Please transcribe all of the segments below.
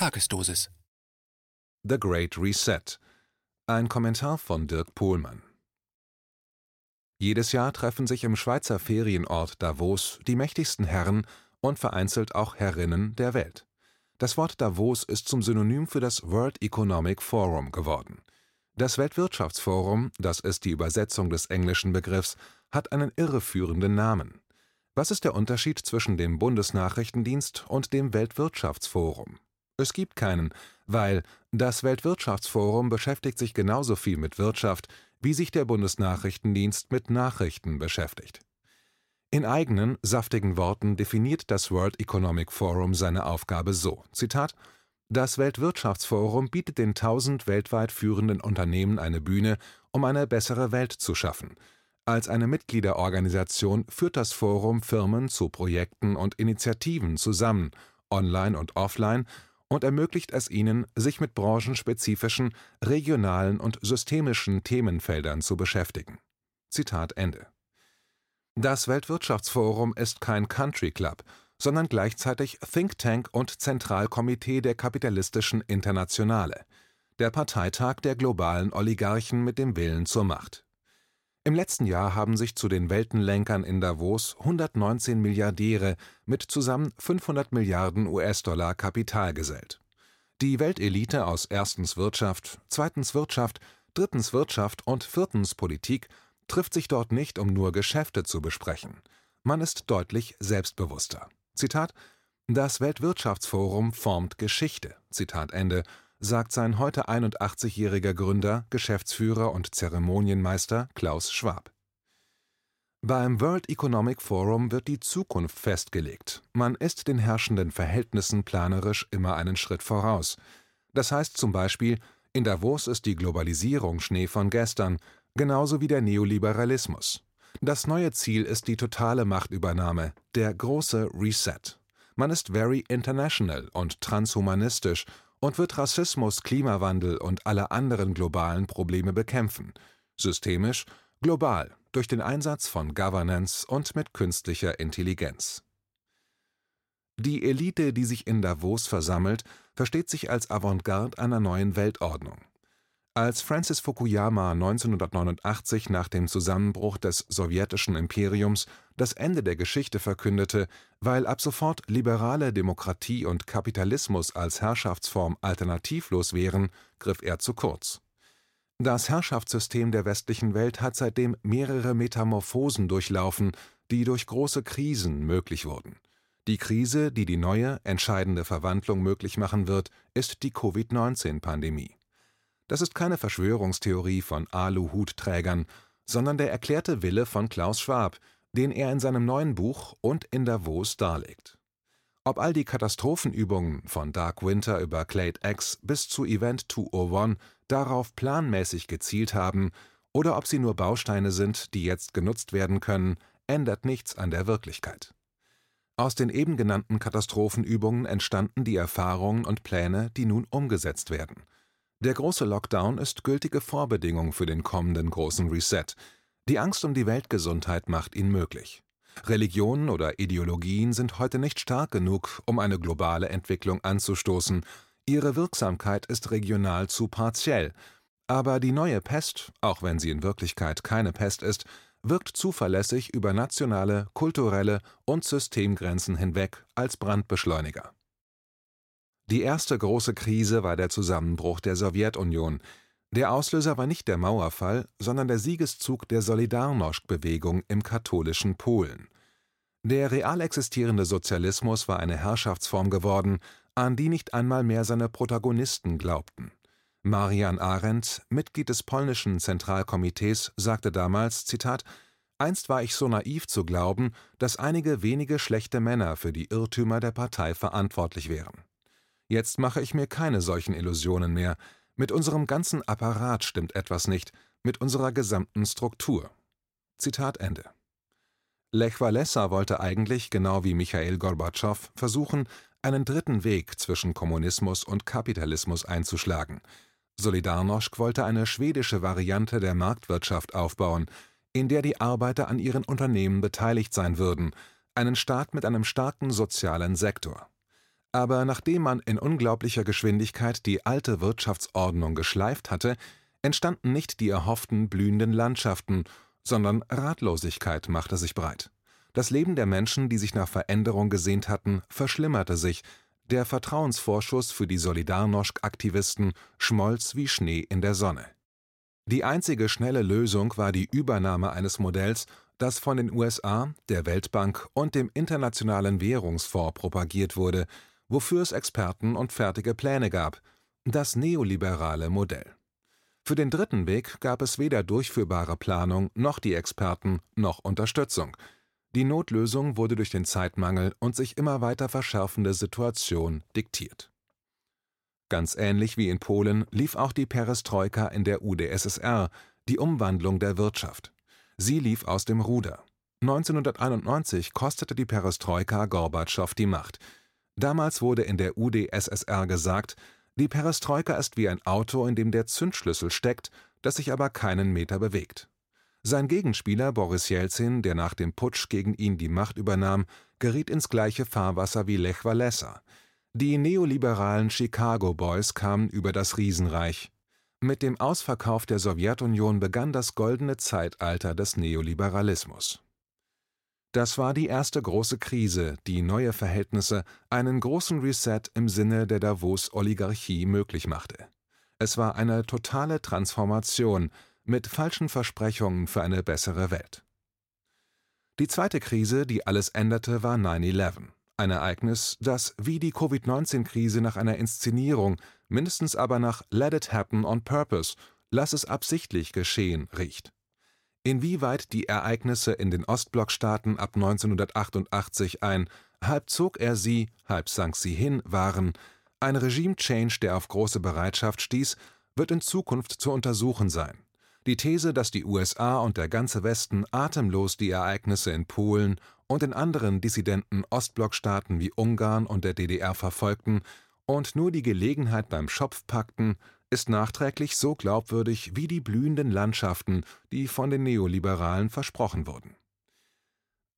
Tagesdosis. The Great Reset. Ein Kommentar von Dirk Pohlmann. Jedes Jahr treffen sich im Schweizer Ferienort Davos die mächtigsten Herren und vereinzelt auch Herrinnen der Welt. Das Wort Davos ist zum Synonym für das World Economic Forum geworden. Das Weltwirtschaftsforum, das ist die Übersetzung des englischen Begriffs, hat einen irreführenden Namen. Was ist der Unterschied zwischen dem Bundesnachrichtendienst und dem Weltwirtschaftsforum? Es gibt keinen, weil das Weltwirtschaftsforum beschäftigt sich genauso viel mit Wirtschaft, wie sich der Bundesnachrichtendienst mit Nachrichten beschäftigt. In eigenen, saftigen Worten definiert das World Economic Forum seine Aufgabe so: Zitat Das Weltwirtschaftsforum bietet den tausend weltweit führenden Unternehmen eine Bühne, um eine bessere Welt zu schaffen. Als eine Mitgliederorganisation führt das Forum Firmen zu Projekten und Initiativen zusammen, online und offline, und ermöglicht es ihnen, sich mit branchenspezifischen, regionalen und systemischen Themenfeldern zu beschäftigen. Zitat Ende. Das Weltwirtschaftsforum ist kein Country Club, sondern gleichzeitig Think Tank und Zentralkomitee der kapitalistischen Internationale, der Parteitag der globalen Oligarchen mit dem Willen zur Macht. Im letzten Jahr haben sich zu den Weltenlenkern in Davos 119 Milliardäre mit zusammen 500 Milliarden US-Dollar Kapital gesellt. Die Weltelite aus erstens Wirtschaft, zweitens Wirtschaft, drittens Wirtschaft und viertens Politik trifft sich dort nicht, um nur Geschäfte zu besprechen. Man ist deutlich selbstbewusster. Zitat Das Weltwirtschaftsforum formt Geschichte. Zitat Ende sagt sein heute 81-jähriger Gründer, Geschäftsführer und Zeremonienmeister Klaus Schwab. Beim World Economic Forum wird die Zukunft festgelegt. Man ist den herrschenden Verhältnissen planerisch immer einen Schritt voraus. Das heißt zum Beispiel, in Davos ist die Globalisierung Schnee von gestern, genauso wie der Neoliberalismus. Das neue Ziel ist die totale Machtübernahme, der große Reset. Man ist very international und transhumanistisch und wird Rassismus, Klimawandel und alle anderen globalen Probleme bekämpfen, systemisch, global, durch den Einsatz von Governance und mit künstlicher Intelligenz. Die Elite, die sich in Davos versammelt, versteht sich als Avantgarde einer neuen Weltordnung. Als Francis Fukuyama 1989 nach dem Zusammenbruch des sowjetischen Imperiums das Ende der Geschichte verkündete, weil ab sofort liberale Demokratie und Kapitalismus als Herrschaftsform alternativlos wären, griff er zu kurz. Das Herrschaftssystem der westlichen Welt hat seitdem mehrere Metamorphosen durchlaufen, die durch große Krisen möglich wurden. Die Krise, die die neue, entscheidende Verwandlung möglich machen wird, ist die Covid-19-Pandemie. Das ist keine Verschwörungstheorie von Aluhutträgern, sondern der erklärte Wille von Klaus Schwab, den er in seinem neuen Buch und in Davos darlegt. Ob all die Katastrophenübungen von Dark Winter über Clade X bis zu Event 201 darauf planmäßig gezielt haben oder ob sie nur Bausteine sind, die jetzt genutzt werden können, ändert nichts an der Wirklichkeit. Aus den eben genannten Katastrophenübungen entstanden die Erfahrungen und Pläne, die nun umgesetzt werden. Der große Lockdown ist gültige Vorbedingung für den kommenden großen Reset. Die Angst um die Weltgesundheit macht ihn möglich. Religionen oder Ideologien sind heute nicht stark genug, um eine globale Entwicklung anzustoßen. Ihre Wirksamkeit ist regional zu partiell. Aber die neue Pest, auch wenn sie in Wirklichkeit keine Pest ist, wirkt zuverlässig über nationale, kulturelle und Systemgrenzen hinweg als Brandbeschleuniger. Die erste große Krise war der Zusammenbruch der Sowjetunion. Der Auslöser war nicht der Mauerfall, sondern der Siegeszug der Solidarność-Bewegung im katholischen Polen. Der real existierende Sozialismus war eine Herrschaftsform geworden, an die nicht einmal mehr seine Protagonisten glaubten. Marian Arendt, Mitglied des polnischen Zentralkomitees, sagte damals, Zitat, Einst war ich so naiv zu glauben, dass einige wenige schlechte Männer für die Irrtümer der Partei verantwortlich wären. Jetzt mache ich mir keine solchen Illusionen mehr. Mit unserem ganzen Apparat stimmt etwas nicht, mit unserer gesamten Struktur. Zitat Ende. Lech Walesa wollte eigentlich, genau wie Michael Gorbatschow, versuchen, einen dritten Weg zwischen Kommunismus und Kapitalismus einzuschlagen. Solidarność wollte eine schwedische Variante der Marktwirtschaft aufbauen, in der die Arbeiter an ihren Unternehmen beteiligt sein würden, einen Staat mit einem starken sozialen Sektor. Aber nachdem man in unglaublicher Geschwindigkeit die alte Wirtschaftsordnung geschleift hatte, entstanden nicht die erhofften blühenden Landschaften, sondern Ratlosigkeit machte sich breit. Das Leben der Menschen, die sich nach Veränderung gesehnt hatten, verschlimmerte sich, der Vertrauensvorschuss für die Solidarność-Aktivisten schmolz wie Schnee in der Sonne. Die einzige schnelle Lösung war die Übernahme eines Modells, das von den USA, der Weltbank und dem Internationalen Währungsfonds propagiert wurde, wofür es Experten und fertige Pläne gab, das neoliberale Modell. Für den dritten Weg gab es weder durchführbare Planung noch die Experten noch Unterstützung. Die Notlösung wurde durch den Zeitmangel und sich immer weiter verschärfende Situation diktiert. Ganz ähnlich wie in Polen lief auch die Perestroika in der UdSSR, die Umwandlung der Wirtschaft. Sie lief aus dem Ruder. 1991 kostete die Perestroika Gorbatschow die Macht. Damals wurde in der UdSSR gesagt, die Perestroika ist wie ein Auto, in dem der Zündschlüssel steckt, das sich aber keinen Meter bewegt. Sein Gegenspieler Boris Jelzin, der nach dem Putsch gegen ihn die Macht übernahm, geriet ins gleiche Fahrwasser wie Lech Walesa. Die neoliberalen Chicago Boys kamen über das Riesenreich. Mit dem Ausverkauf der Sowjetunion begann das goldene Zeitalter des Neoliberalismus. Das war die erste große Krise, die neue Verhältnisse, einen großen Reset im Sinne der Davos-Oligarchie möglich machte. Es war eine totale Transformation, mit falschen Versprechungen für eine bessere Welt. Die zweite Krise, die alles änderte, war 9-11, ein Ereignis, das wie die Covid-19-Krise nach einer Inszenierung, mindestens aber nach Let it happen on purpose, lass es absichtlich geschehen, riecht. Inwieweit die Ereignisse in den Ostblockstaaten ab 1988 ein halb zog er sie, halb sank sie hin waren, ein Regime-Change, der auf große Bereitschaft stieß, wird in Zukunft zu untersuchen sein. Die These, dass die USA und der ganze Westen atemlos die Ereignisse in Polen und in anderen dissidenten Ostblockstaaten wie Ungarn und der DDR verfolgten und nur die Gelegenheit beim Schopf packten, ist nachträglich so glaubwürdig wie die blühenden Landschaften, die von den Neoliberalen versprochen wurden.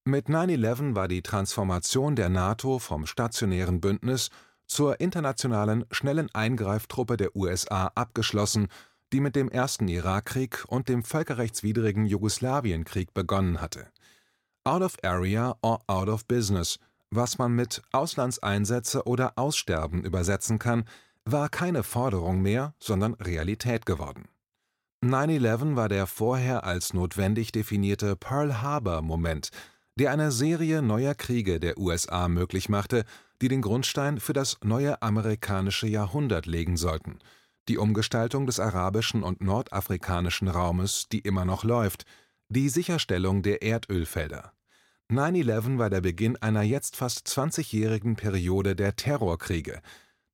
Mit 9-11 war die Transformation der NATO vom stationären Bündnis zur internationalen schnellen Eingreiftruppe der USA abgeschlossen die mit dem ersten Irakkrieg und dem völkerrechtswidrigen Jugoslawienkrieg begonnen hatte. Out of area or out of business, was man mit Auslandseinsätze oder Aussterben übersetzen kann, war keine Forderung mehr, sondern Realität geworden. 9-11 war der vorher als notwendig definierte Pearl Harbor-Moment, der eine Serie neuer Kriege der USA möglich machte, die den Grundstein für das neue amerikanische Jahrhundert legen sollten – die Umgestaltung des arabischen und nordafrikanischen Raumes, die immer noch läuft, die Sicherstellung der Erdölfelder. 9/11 war der Beginn einer jetzt fast 20-jährigen Periode der Terrorkriege.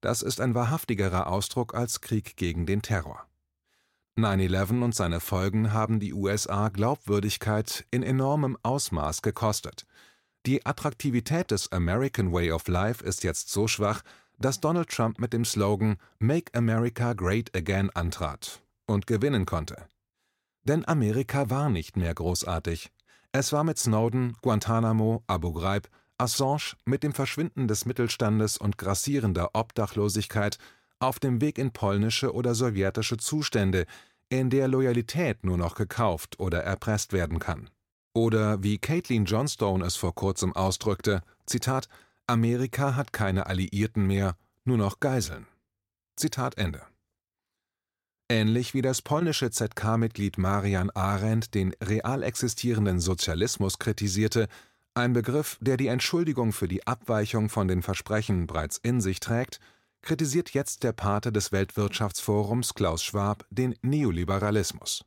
Das ist ein wahrhaftigerer Ausdruck als Krieg gegen den Terror. 9/11 und seine Folgen haben die USA Glaubwürdigkeit in enormem Ausmaß gekostet. Die Attraktivität des American Way of Life ist jetzt so schwach, dass Donald Trump mit dem Slogan Make America Great Again antrat und gewinnen konnte. Denn Amerika war nicht mehr großartig. Es war mit Snowden, Guantanamo, Abu Ghraib, Assange mit dem Verschwinden des Mittelstandes und grassierender Obdachlosigkeit auf dem Weg in polnische oder sowjetische Zustände, in der Loyalität nur noch gekauft oder erpresst werden kann. Oder wie Caitlin Johnstone es vor kurzem ausdrückte, Zitat, Amerika hat keine Alliierten mehr, nur noch Geiseln. Zitat Ende. Ähnlich wie das polnische ZK-Mitglied Marian Arendt den real existierenden Sozialismus kritisierte, ein Begriff, der die Entschuldigung für die Abweichung von den Versprechen bereits in sich trägt, kritisiert jetzt der Pate des Weltwirtschaftsforums Klaus Schwab den Neoliberalismus.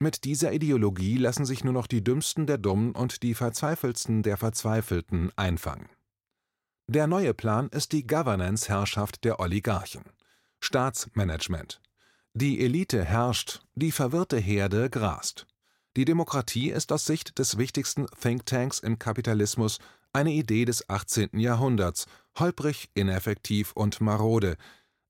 Mit dieser Ideologie lassen sich nur noch die Dümmsten der Dummen und die Verzweifeltsten der Verzweifelten einfangen. Der neue Plan ist die Governance-Herrschaft der Oligarchen. Staatsmanagement. Die Elite herrscht, die verwirrte Herde grast. Die Demokratie ist aus Sicht des wichtigsten Thinktanks im Kapitalismus eine Idee des 18. Jahrhunderts, holprig, ineffektiv und marode.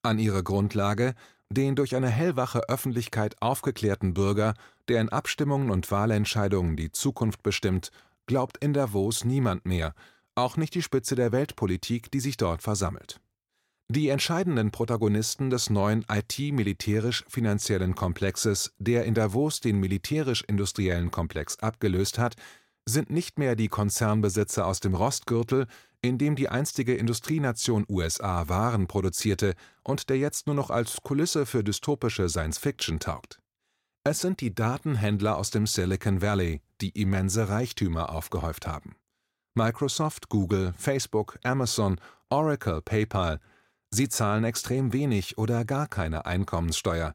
An ihre Grundlage den durch eine hellwache Öffentlichkeit aufgeklärten Bürger, der in Abstimmungen und Wahlentscheidungen die Zukunft bestimmt, glaubt in Davos niemand mehr – auch nicht die Spitze der Weltpolitik, die sich dort versammelt. Die entscheidenden Protagonisten des neuen IT-militärisch-finanziellen Komplexes, der in Davos den militärisch-industriellen Komplex abgelöst hat, sind nicht mehr die Konzernbesitzer aus dem Rostgürtel, in dem die einstige Industrienation USA Waren produzierte und der jetzt nur noch als Kulisse für dystopische Science-Fiction taugt. Es sind die Datenhändler aus dem Silicon Valley, die immense Reichtümer aufgehäuft haben. Microsoft, Google, Facebook, Amazon, Oracle, PayPal – Sie zahlen extrem wenig oder gar keine Einkommenssteuer.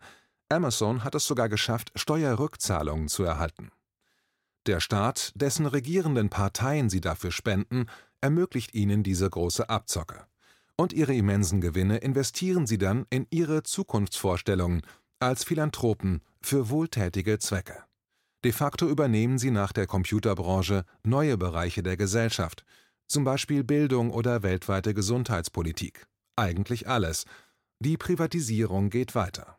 Amazon hat es sogar geschafft, Steuerrückzahlungen zu erhalten. Der Staat, dessen regierenden Parteien sie dafür spenden, ermöglicht ihnen diese große Abzocke. Und ihre immensen Gewinne investieren sie dann in ihre Zukunftsvorstellungen als Philanthropen für wohltätige Zwecke. De facto übernehmen sie nach der Computerbranche neue Bereiche der Gesellschaft, zum Beispiel Bildung oder weltweite Gesundheitspolitik eigentlich alles. Die Privatisierung geht weiter.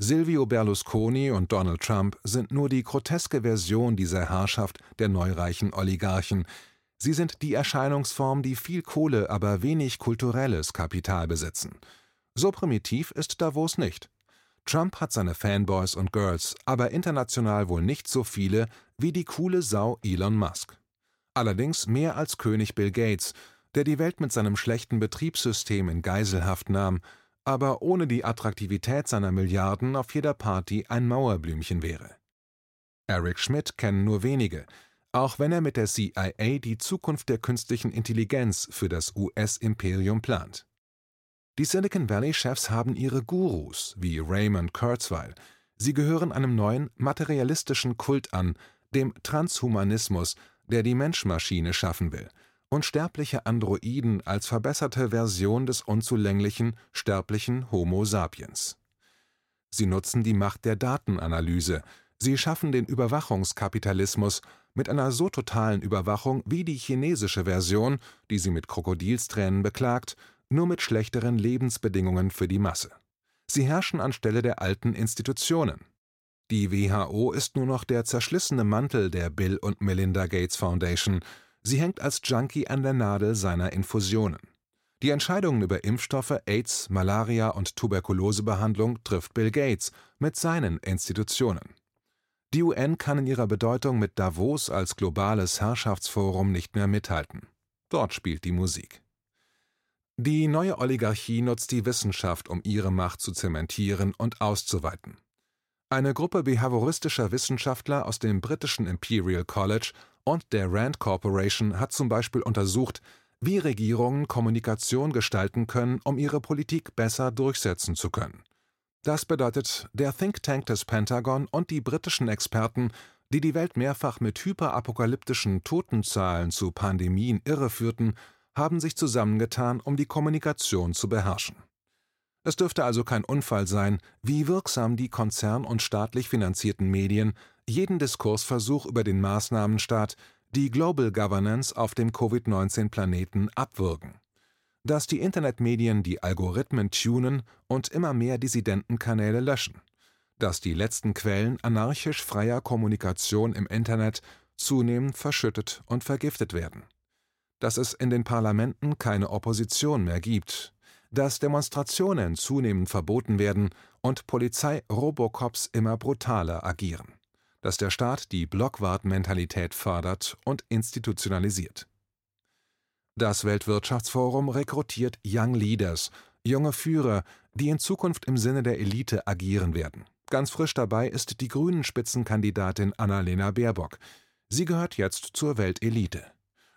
Silvio Berlusconi und Donald Trump sind nur die groteske Version dieser Herrschaft der neureichen Oligarchen. Sie sind die Erscheinungsform, die viel Kohle, aber wenig kulturelles Kapital besitzen. So primitiv ist Davos nicht. Trump hat seine Fanboys und Girls, aber international wohl nicht so viele wie die coole Sau Elon Musk. Allerdings mehr als König Bill Gates, der die Welt mit seinem schlechten Betriebssystem in Geiselhaft nahm, aber ohne die Attraktivität seiner Milliarden auf jeder Party ein Mauerblümchen wäre. Eric Schmidt kennen nur wenige, auch wenn er mit der CIA die Zukunft der künstlichen Intelligenz für das US-Imperium plant. Die Silicon Valley-Chefs haben ihre Gurus, wie Raymond Kurzweil. Sie gehören einem neuen, materialistischen Kult an, dem Transhumanismus, der die Menschmaschine schaffen will – unsterbliche Androiden als verbesserte Version des unzulänglichen, sterblichen Homo sapiens. Sie nutzen die Macht der Datenanalyse, sie schaffen den Überwachungskapitalismus mit einer so totalen Überwachung wie die chinesische Version, die sie mit Krokodilstränen beklagt, nur mit schlechteren Lebensbedingungen für die Masse. Sie herrschen anstelle der alten Institutionen. Die WHO ist nur noch der zerschlissene Mantel der Bill und Melinda Gates Foundation, Sie hängt als Junkie an der Nadel seiner Infusionen. Die Entscheidungen über Impfstoffe, AIDS, Malaria und Tuberkulosebehandlung trifft Bill Gates mit seinen Institutionen. Die UN kann in ihrer Bedeutung mit Davos als globales Herrschaftsforum nicht mehr mithalten. Dort spielt die Musik. Die neue Oligarchie nutzt die Wissenschaft, um ihre Macht zu zementieren und auszuweiten. Eine Gruppe behavioristischer Wissenschaftler aus dem britischen Imperial College und der Rand Corporation hat zum Beispiel untersucht, wie Regierungen Kommunikation gestalten können, um ihre Politik besser durchsetzen zu können. Das bedeutet, der Think Tank des Pentagon und die britischen Experten, die die Welt mehrfach mit hyperapokalyptischen Totenzahlen zu Pandemien irreführten, haben sich zusammengetan, um die Kommunikation zu beherrschen. Es dürfte also kein Unfall sein, wie wirksam die konzern- und staatlich finanzierten Medien jeden Diskursversuch über den Maßnahmenstaat, die Global Governance auf dem Covid-19-Planeten abwürgen. Dass die Internetmedien die Algorithmen tunen und immer mehr Dissidentenkanäle löschen. Dass die letzten Quellen anarchisch freier Kommunikation im Internet zunehmend verschüttet und vergiftet werden. Dass es in den Parlamenten keine Opposition mehr gibt. Dass Demonstrationen zunehmend verboten werden und Polizei-Robocops immer brutaler agieren dass der Staat die Blockwart-Mentalität fördert und institutionalisiert. Das Weltwirtschaftsforum rekrutiert Young Leaders, junge Führer, die in Zukunft im Sinne der Elite agieren werden. Ganz frisch dabei ist die Grünen-Spitzenkandidatin Annalena Baerbock. Sie gehört jetzt zur Weltelite.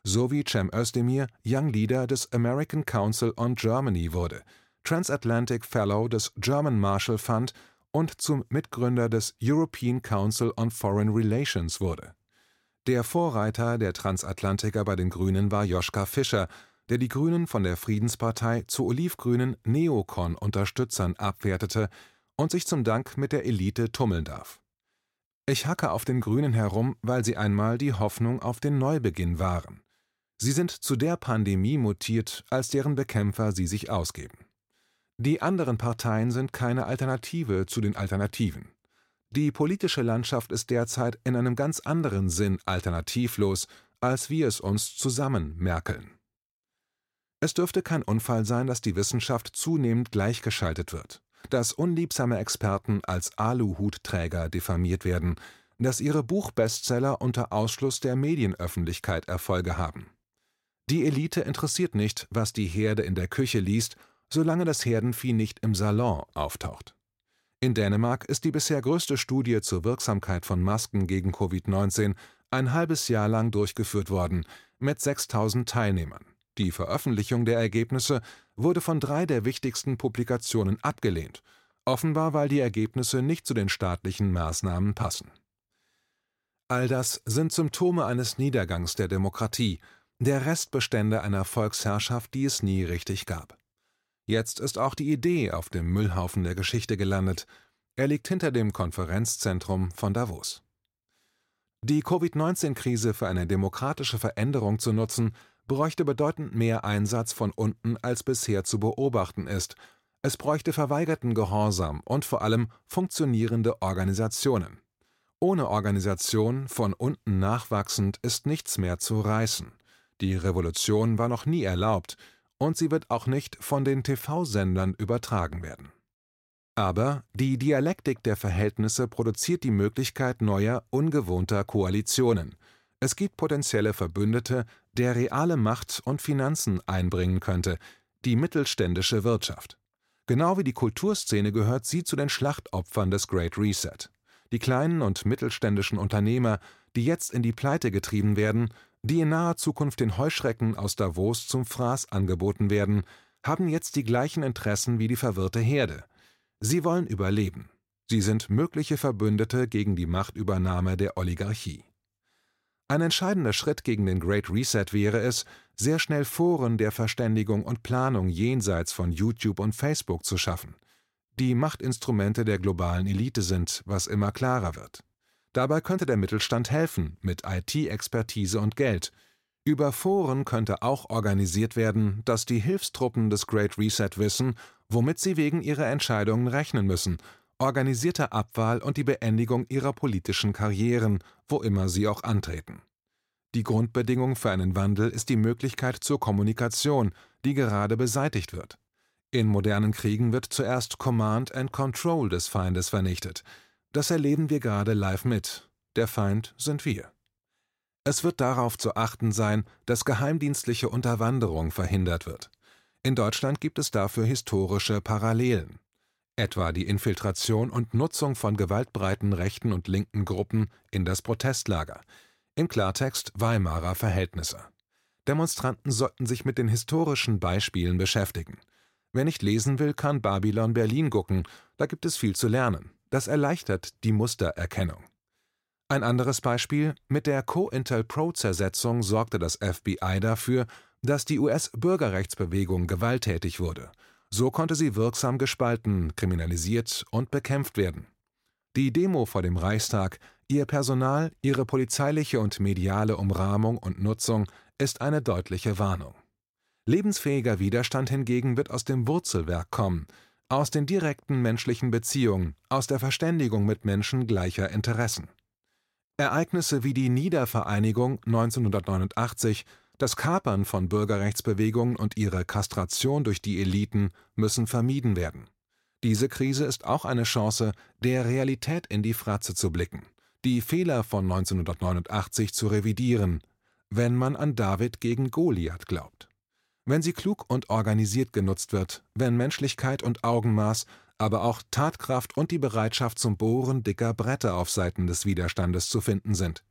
So wie Cem Özdemir Young Leader des American Council on Germany wurde, Transatlantic Fellow des German Marshall Fund und zum Mitgründer des European Council on Foreign Relations wurde. Der Vorreiter der Transatlantiker bei den Grünen war Joschka Fischer, der die Grünen von der Friedenspartei zu olivgrünen Neokon-Unterstützern abwertete und sich zum Dank mit der Elite tummeln darf. Ich hacke auf den Grünen herum, weil sie einmal die Hoffnung auf den Neubeginn waren. Sie sind zu der Pandemie mutiert, als deren Bekämpfer sie sich ausgeben. Die anderen Parteien sind keine Alternative zu den Alternativen. Die politische Landschaft ist derzeit in einem ganz anderen Sinn alternativlos, als wir es uns zusammen merkeln. Es dürfte kein Unfall sein, dass die Wissenschaft zunehmend gleichgeschaltet wird, dass unliebsame Experten als Aluhutträger diffamiert werden, dass ihre Buchbestseller unter Ausschluss der Medienöffentlichkeit Erfolge haben. Die Elite interessiert nicht, was die Herde in der Küche liest, solange das Herdenvieh nicht im Salon auftaucht. In Dänemark ist die bisher größte Studie zur Wirksamkeit von Masken gegen Covid-19 ein halbes Jahr lang durchgeführt worden, mit 6000 Teilnehmern. Die Veröffentlichung der Ergebnisse wurde von drei der wichtigsten Publikationen abgelehnt, offenbar weil die Ergebnisse nicht zu den staatlichen Maßnahmen passen. All das sind Symptome eines Niedergangs der Demokratie, der Restbestände einer Volksherrschaft, die es nie richtig gab. Jetzt ist auch die Idee auf dem Müllhaufen der Geschichte gelandet. Er liegt hinter dem Konferenzzentrum von Davos. Die Covid-19-Krise für eine demokratische Veränderung zu nutzen, bräuchte bedeutend mehr Einsatz von unten, als bisher zu beobachten ist. Es bräuchte verweigerten Gehorsam und vor allem funktionierende Organisationen. Ohne Organisation, von unten nachwachsend, ist nichts mehr zu reißen. Die Revolution war noch nie erlaubt, und sie wird auch nicht von den TV-Sendern übertragen werden. Aber die Dialektik der Verhältnisse produziert die Möglichkeit neuer, ungewohnter Koalitionen. Es gibt potenzielle Verbündete, der reale Macht und Finanzen einbringen könnte, die mittelständische Wirtschaft. Genau wie die Kulturszene gehört sie zu den Schlachtopfern des Great Reset. Die kleinen und mittelständischen Unternehmer, die jetzt in die Pleite getrieben werden, die in naher Zukunft den Heuschrecken aus Davos zum Fraß angeboten werden, haben jetzt die gleichen Interessen wie die verwirrte Herde. Sie wollen überleben. Sie sind mögliche Verbündete gegen die Machtübernahme der Oligarchie. Ein entscheidender Schritt gegen den Great Reset wäre es, sehr schnell Foren der Verständigung und Planung jenseits von YouTube und Facebook zu schaffen. Die Machtinstrumente der globalen Elite sind, was immer klarer wird. Dabei könnte der Mittelstand helfen, mit IT-Expertise und Geld. Über Foren könnte auch organisiert werden, dass die Hilfstruppen des Great Reset wissen, womit sie wegen ihrer Entscheidungen rechnen müssen organisierte Abwahl und die Beendigung ihrer politischen Karrieren, wo immer sie auch antreten. Die Grundbedingung für einen Wandel ist die Möglichkeit zur Kommunikation, die gerade beseitigt wird. In modernen Kriegen wird zuerst Command and Control des Feindes vernichtet. Das erleben wir gerade live mit. Der Feind sind wir. Es wird darauf zu achten sein, dass geheimdienstliche Unterwanderung verhindert wird. In Deutschland gibt es dafür historische Parallelen etwa die Infiltration und Nutzung von gewaltbreiten rechten und linken Gruppen in das Protestlager, im Klartext Weimarer Verhältnisse. Demonstranten sollten sich mit den historischen Beispielen beschäftigen. Wer nicht lesen will, kann Babylon Berlin gucken, da gibt es viel zu lernen. Das erleichtert die Mustererkennung. Ein anderes Beispiel: Mit der COINTEL-Pro-Zersetzung sorgte das FBI dafür, dass die US-Bürgerrechtsbewegung gewalttätig wurde so konnte sie wirksam gespalten, kriminalisiert und bekämpft werden. Die Demo vor dem Reichstag, ihr Personal, ihre polizeiliche und mediale Umrahmung und Nutzung ist eine deutliche Warnung. Lebensfähiger Widerstand hingegen wird aus dem Wurzelwerk kommen, aus den direkten menschlichen Beziehungen, aus der Verständigung mit Menschen gleicher Interessen. Ereignisse wie die Niedervereinigung 1989 das Kapern von Bürgerrechtsbewegungen und ihre Kastration durch die Eliten müssen vermieden werden. Diese Krise ist auch eine Chance, der Realität in die Fratze zu blicken, die Fehler von 1989 zu revidieren, wenn man an David gegen Goliath glaubt. Wenn sie klug und organisiert genutzt wird, wenn Menschlichkeit und Augenmaß, aber auch Tatkraft und die Bereitschaft zum Bohren dicker Bretter auf Seiten des Widerstandes zu finden sind.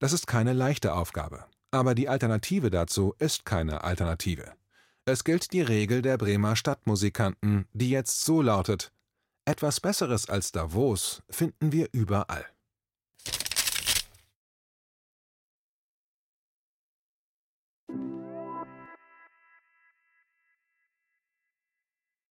Das ist keine leichte Aufgabe, aber die Alternative dazu ist keine Alternative. Es gilt die Regel der Bremer Stadtmusikanten, die jetzt so lautet: Etwas Besseres als Davos finden wir überall.